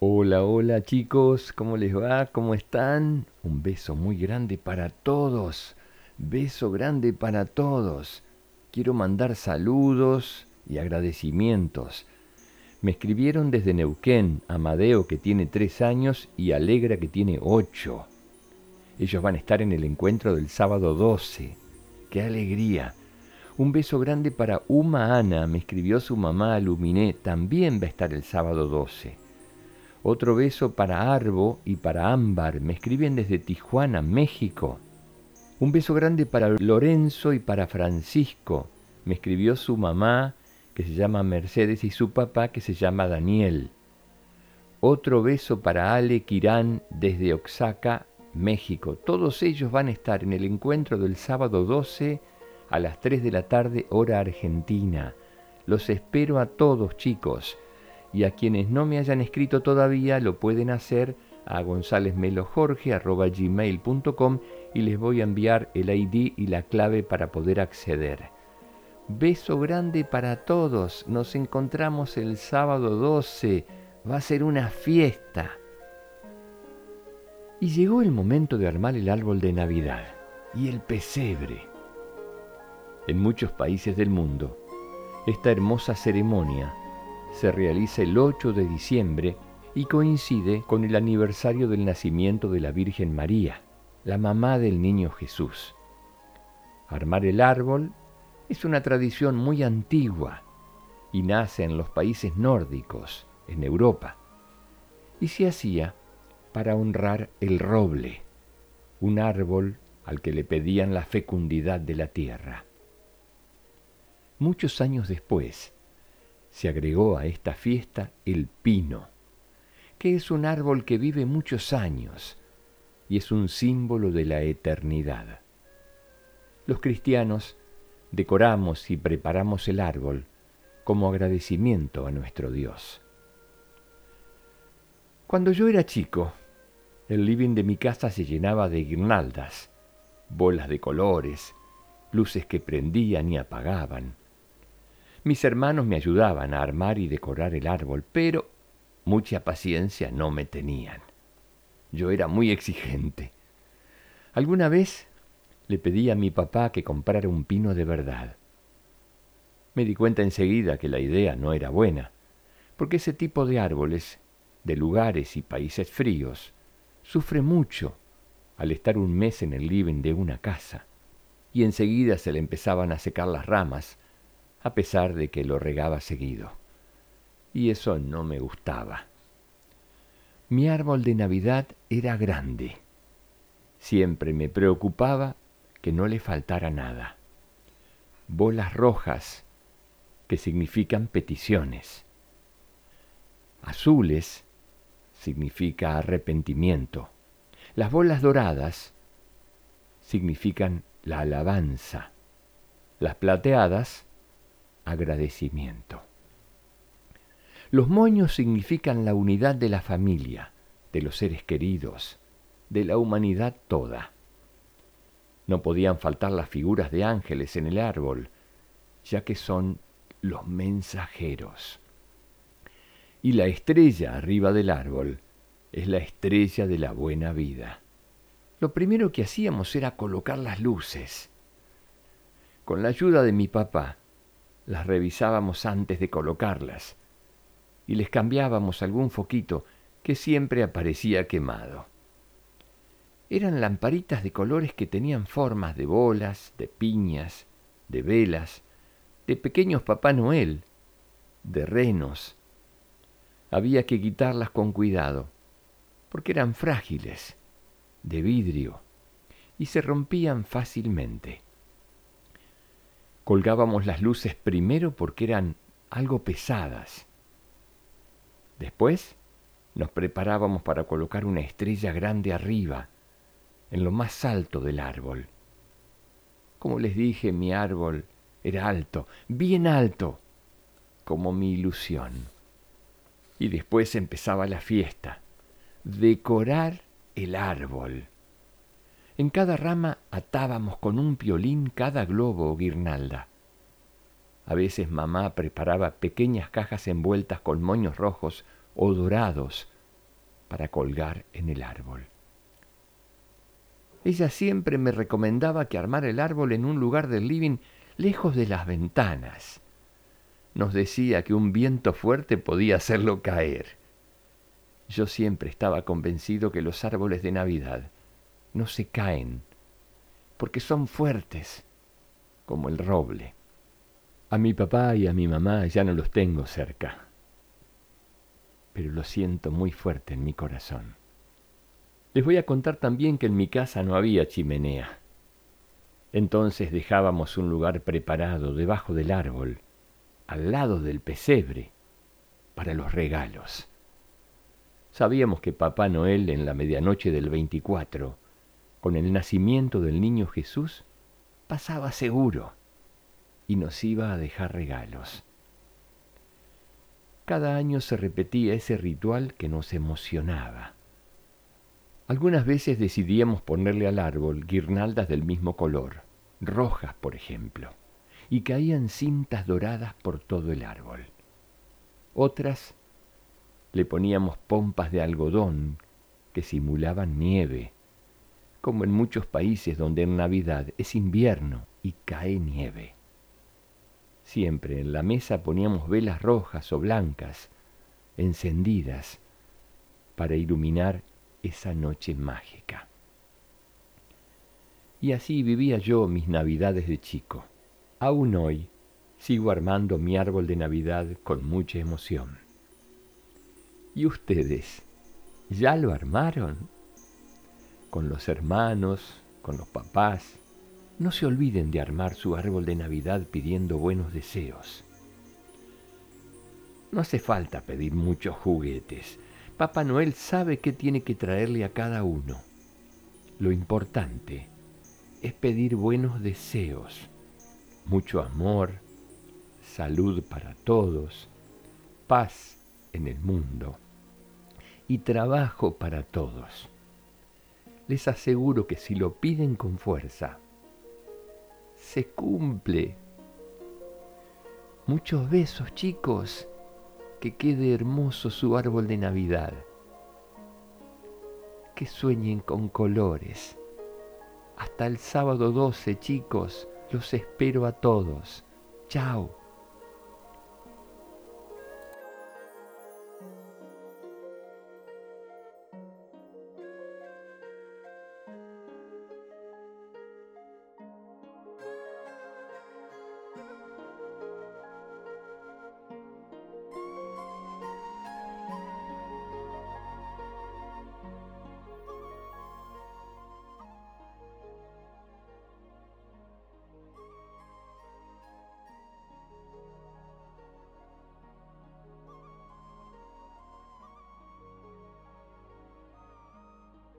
Hola, hola chicos, ¿cómo les va? ¿Cómo están? Un beso muy grande para todos. Beso grande para todos. Quiero mandar saludos y agradecimientos. Me escribieron desde Neuquén, Amadeo que tiene tres años y Alegra que tiene ocho. Ellos van a estar en el encuentro del sábado 12. ¡Qué alegría! Un beso grande para Uma Ana, me escribió su mamá Luminé, también va a estar el sábado 12. Otro beso para Arbo y para Ámbar, me escriben desde Tijuana, México. Un beso grande para Lorenzo y para Francisco, me escribió su mamá que se llama Mercedes y su papá que se llama Daniel. Otro beso para Ale Quirán desde Oaxaca, México. Todos ellos van a estar en el encuentro del sábado 12 a las 3 de la tarde hora argentina. Los espero a todos chicos y a quienes no me hayan escrito todavía lo pueden hacer a gonzalezmelojorge.gmail.com y les voy a enviar el ID y la clave para poder acceder. Beso grande para todos. Nos encontramos el sábado 12. Va a ser una fiesta. Y llegó el momento de armar el árbol de Navidad y el pesebre. En muchos países del mundo, esta hermosa ceremonia se realiza el 8 de diciembre y coincide con el aniversario del nacimiento de la Virgen María, la mamá del niño Jesús. Armar el árbol es una tradición muy antigua y nace en los países nórdicos, en Europa, y se hacía para honrar el roble, un árbol al que le pedían la fecundidad de la tierra. Muchos años después, se agregó a esta fiesta el pino, que es un árbol que vive muchos años y es un símbolo de la eternidad. Los cristianos decoramos y preparamos el árbol como agradecimiento a nuestro Dios. Cuando yo era chico, el living de mi casa se llenaba de guirnaldas, bolas de colores, luces que prendían y apagaban, mis hermanos me ayudaban a armar y decorar el árbol, pero mucha paciencia no me tenían. Yo era muy exigente. Alguna vez le pedí a mi papá que comprara un pino de verdad. Me di cuenta enseguida que la idea no era buena, porque ese tipo de árboles, de lugares y países fríos, sufre mucho al estar un mes en el living de una casa, y enseguida se le empezaban a secar las ramas a pesar de que lo regaba seguido. Y eso no me gustaba. Mi árbol de Navidad era grande. Siempre me preocupaba que no le faltara nada. Bolas rojas, que significan peticiones. Azules significa arrepentimiento. Las bolas doradas significan la alabanza. Las plateadas agradecimiento. Los moños significan la unidad de la familia, de los seres queridos, de la humanidad toda. No podían faltar las figuras de ángeles en el árbol, ya que son los mensajeros. Y la estrella arriba del árbol es la estrella de la buena vida. Lo primero que hacíamos era colocar las luces. Con la ayuda de mi papá, las revisábamos antes de colocarlas y les cambiábamos algún foquito que siempre aparecía quemado. Eran lamparitas de colores que tenían formas de bolas, de piñas, de velas, de pequeños Papá Noel, de renos. Había que quitarlas con cuidado, porque eran frágiles, de vidrio, y se rompían fácilmente. Colgábamos las luces primero porque eran algo pesadas. Después nos preparábamos para colocar una estrella grande arriba, en lo más alto del árbol. Como les dije, mi árbol era alto, bien alto, como mi ilusión. Y después empezaba la fiesta, decorar el árbol. En cada rama atábamos con un piolín cada globo o guirnalda. A veces mamá preparaba pequeñas cajas envueltas con moños rojos o dorados para colgar en el árbol. Ella siempre me recomendaba que armara el árbol en un lugar del living lejos de las ventanas. Nos decía que un viento fuerte podía hacerlo caer. Yo siempre estaba convencido que los árboles de Navidad no se caen, porque son fuertes, como el roble. A mi papá y a mi mamá ya no los tengo cerca, pero lo siento muy fuerte en mi corazón. Les voy a contar también que en mi casa no había chimenea. Entonces dejábamos un lugar preparado debajo del árbol, al lado del pesebre, para los regalos. Sabíamos que Papá Noel en la medianoche del 24, con el nacimiento del niño Jesús, pasaba seguro y nos iba a dejar regalos. Cada año se repetía ese ritual que nos emocionaba. Algunas veces decidíamos ponerle al árbol guirnaldas del mismo color, rojas por ejemplo, y caían cintas doradas por todo el árbol. Otras le poníamos pompas de algodón que simulaban nieve, como en muchos países donde en Navidad es invierno y cae nieve. Siempre en la mesa poníamos velas rojas o blancas, encendidas, para iluminar esa noche mágica. Y así vivía yo mis navidades de chico. Aún hoy sigo armando mi árbol de Navidad con mucha emoción. ¿Y ustedes ya lo armaron? Con los hermanos, con los papás. No se olviden de armar su árbol de Navidad pidiendo buenos deseos. No hace falta pedir muchos juguetes. Papá Noel sabe qué tiene que traerle a cada uno. Lo importante es pedir buenos deseos, mucho amor, salud para todos, paz en el mundo y trabajo para todos. Les aseguro que si lo piden con fuerza, se cumple. Muchos besos, chicos que quede hermoso su árbol de Navidad. Que sueñen con colores. Hasta el sábado 12, chicos, los espero a todos. Chao.